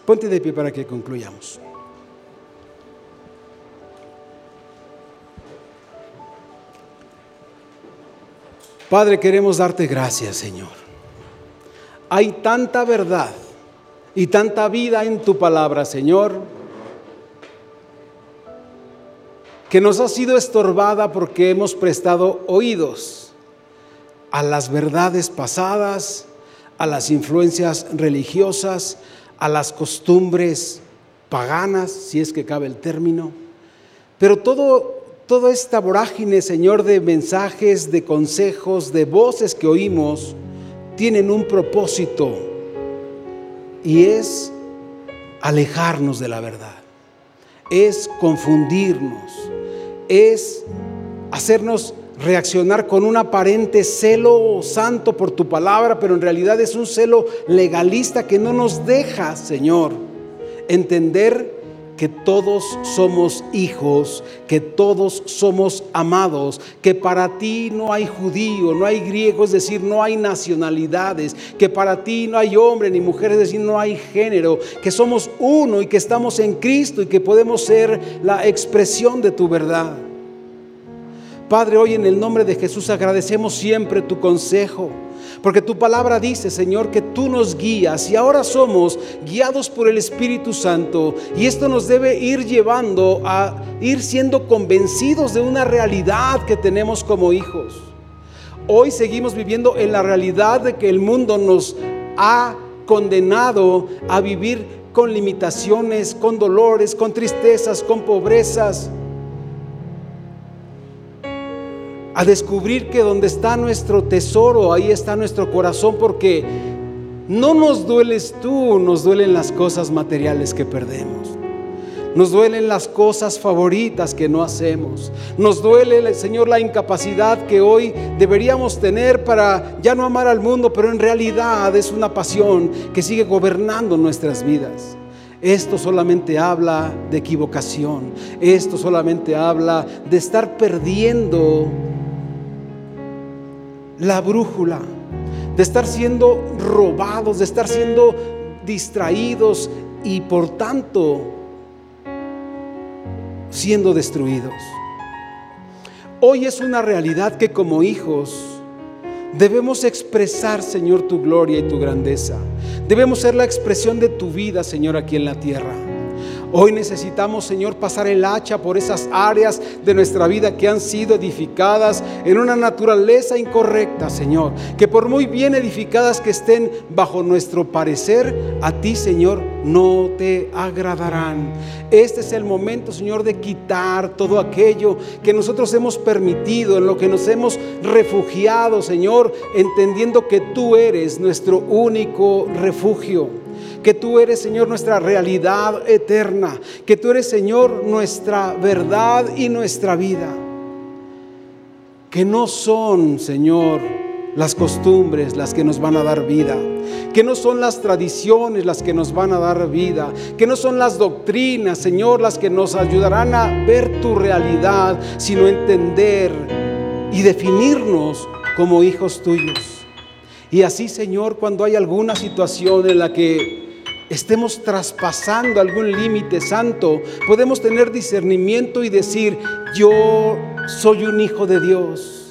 Ponte de pie para que concluyamos. Padre, queremos darte gracias, Señor hay tanta verdad y tanta vida en tu palabra, Señor, que nos ha sido estorbada porque hemos prestado oídos a las verdades pasadas, a las influencias religiosas, a las costumbres paganas, si es que cabe el término. Pero todo, toda esta vorágine, Señor, de mensajes, de consejos, de voces que oímos, tienen un propósito y es alejarnos de la verdad, es confundirnos, es hacernos reaccionar con un aparente celo santo por tu palabra, pero en realidad es un celo legalista que no nos deja, Señor, entender que todos somos hijos, que todos somos amados, que para ti no hay judío, no hay griego, es decir, no hay nacionalidades, que para ti no hay hombre ni mujer, es decir, no hay género, que somos uno y que estamos en Cristo y que podemos ser la expresión de tu verdad. Padre, hoy en el nombre de Jesús agradecemos siempre tu consejo. Porque tu palabra dice, Señor, que tú nos guías y ahora somos guiados por el Espíritu Santo. Y esto nos debe ir llevando a ir siendo convencidos de una realidad que tenemos como hijos. Hoy seguimos viviendo en la realidad de que el mundo nos ha condenado a vivir con limitaciones, con dolores, con tristezas, con pobrezas a descubrir que donde está nuestro tesoro, ahí está nuestro corazón, porque no nos dueles tú, nos duelen las cosas materiales que perdemos. Nos duelen las cosas favoritas que no hacemos. Nos duele, Señor, la incapacidad que hoy deberíamos tener para ya no amar al mundo, pero en realidad es una pasión que sigue gobernando nuestras vidas. Esto solamente habla de equivocación. Esto solamente habla de estar perdiendo la brújula, de estar siendo robados, de estar siendo distraídos y por tanto siendo destruidos. Hoy es una realidad que como hijos debemos expresar, Señor, tu gloria y tu grandeza. Debemos ser la expresión de tu vida, Señor, aquí en la tierra. Hoy necesitamos, Señor, pasar el hacha por esas áreas de nuestra vida que han sido edificadas en una naturaleza incorrecta, Señor. Que por muy bien edificadas que estén bajo nuestro parecer, a ti, Señor, no te agradarán. Este es el momento, Señor, de quitar todo aquello que nosotros hemos permitido, en lo que nos hemos refugiado, Señor, entendiendo que tú eres nuestro único refugio que tú eres, Señor, nuestra realidad eterna, que tú eres, Señor, nuestra verdad y nuestra vida. Que no son, Señor, las costumbres las que nos van a dar vida, que no son las tradiciones las que nos van a dar vida, que no son las doctrinas, Señor, las que nos ayudarán a ver tu realidad, sino entender y definirnos como hijos tuyos. Y así, Señor, cuando hay alguna situación en la que estemos traspasando algún límite santo, podemos tener discernimiento y decir, yo soy un hijo de Dios.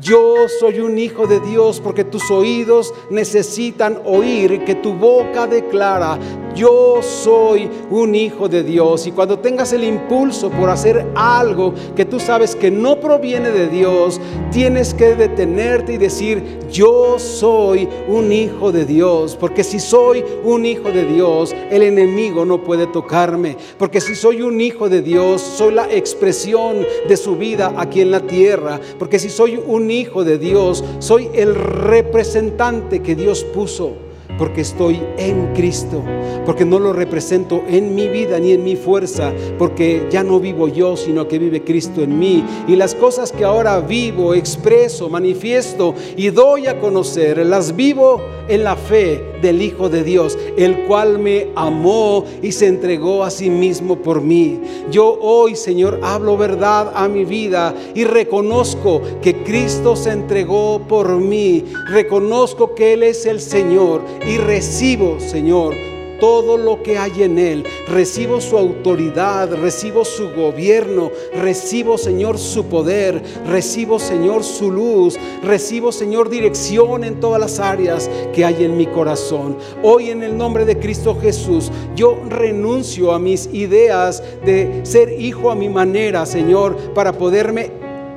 Yo soy un hijo de Dios porque tus oídos necesitan oír que tu boca declara, yo soy un hijo de Dios. Y cuando tengas el impulso por hacer algo que tú sabes que no proviene de Dios, tienes que detenerte y decir, yo soy un hijo de Dios. Porque si soy un hijo de Dios, el enemigo no puede tocarme. Porque si soy un hijo de Dios, soy la expresión de su vida aquí en la tierra. Porque si soy un hijo de Dios, soy el representante que Dios puso porque estoy en Cristo, porque no lo represento en mi vida ni en mi fuerza, porque ya no vivo yo, sino que vive Cristo en mí. Y las cosas que ahora vivo, expreso, manifiesto y doy a conocer, las vivo en la fe del Hijo de Dios, el cual me amó y se entregó a sí mismo por mí. Yo hoy, Señor, hablo verdad a mi vida y reconozco que Cristo se entregó por mí. Reconozco que Él es el Señor recibo, Señor, todo lo que hay en Él. Recibo su autoridad, recibo su gobierno, recibo, Señor, su poder, recibo, Señor, su luz, recibo, Señor, dirección en todas las áreas que hay en mi corazón. Hoy en el nombre de Cristo Jesús, yo renuncio a mis ideas de ser hijo a mi manera, Señor, para poderme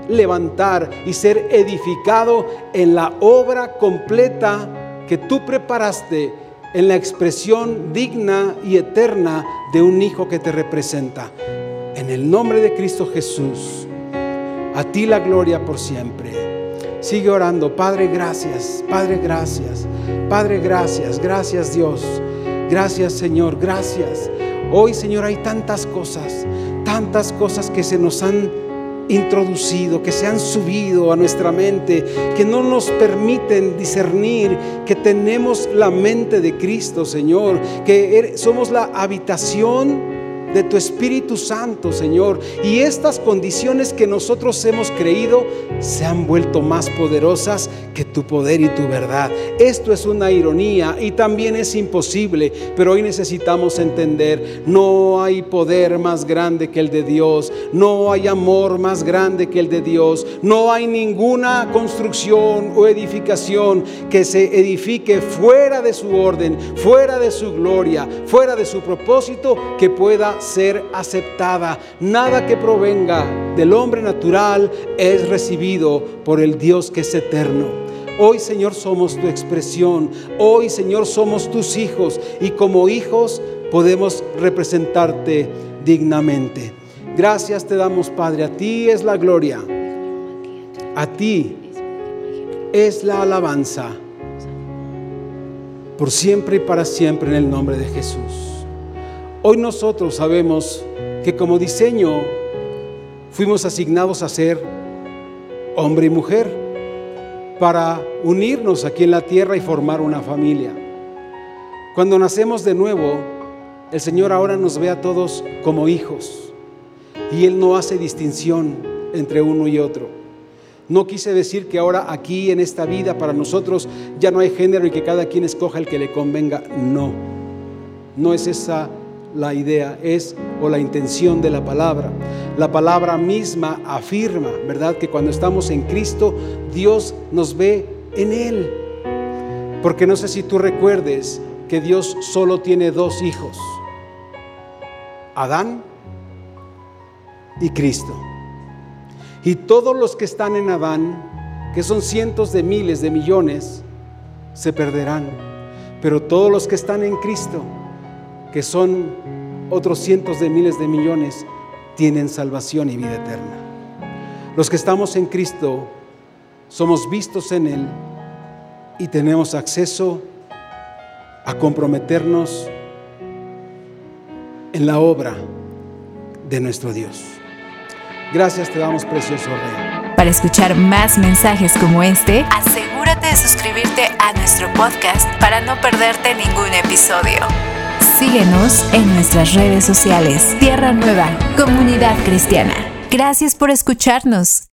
levantar y ser edificado en la obra completa que tú preparaste en la expresión digna y eterna de un hijo que te representa. En el nombre de Cristo Jesús, a ti la gloria por siempre. Sigue orando, Padre, gracias, Padre, gracias, Padre, gracias, gracias Dios, gracias Señor, gracias. Hoy Señor hay tantas cosas, tantas cosas que se nos han introducido, que se han subido a nuestra mente, que no nos permiten discernir que tenemos la mente de Cristo, Señor, que er, somos la habitación de tu Espíritu Santo, Señor. Y estas condiciones que nosotros hemos creído se han vuelto más poderosas que tu poder y tu verdad. Esto es una ironía y también es imposible, pero hoy necesitamos entender, no hay poder más grande que el de Dios, no hay amor más grande que el de Dios, no hay ninguna construcción o edificación que se edifique fuera de su orden, fuera de su gloria, fuera de su propósito que pueda ser aceptada. Nada que provenga del hombre natural es recibido por el Dios que es eterno. Hoy, Señor, somos tu expresión. Hoy, Señor, somos tus hijos. Y como hijos podemos representarte dignamente. Gracias te damos, Padre. A ti es la gloria. A ti es la alabanza. Por siempre y para siempre en el nombre de Jesús. Hoy nosotros sabemos que como diseño fuimos asignados a ser hombre y mujer para unirnos aquí en la tierra y formar una familia. Cuando nacemos de nuevo, el Señor ahora nos ve a todos como hijos y Él no hace distinción entre uno y otro. No quise decir que ahora aquí en esta vida para nosotros ya no hay género y que cada quien escoja el que le convenga. No, no es esa la idea es o la intención de la palabra. La palabra misma afirma, ¿verdad? Que cuando estamos en Cristo, Dios nos ve en Él. Porque no sé si tú recuerdes que Dios solo tiene dos hijos, Adán y Cristo. Y todos los que están en Adán, que son cientos de miles de millones, se perderán. Pero todos los que están en Cristo, que son otros cientos de miles de millones, tienen salvación y vida eterna. Los que estamos en Cristo somos vistos en Él y tenemos acceso a comprometernos en la obra de nuestro Dios. Gracias te damos, precioso Rey. Para escuchar más mensajes como este, asegúrate de suscribirte a nuestro podcast para no perderte ningún episodio. Síguenos en nuestras redes sociales. Tierra Nueva, Comunidad Cristiana. Gracias por escucharnos.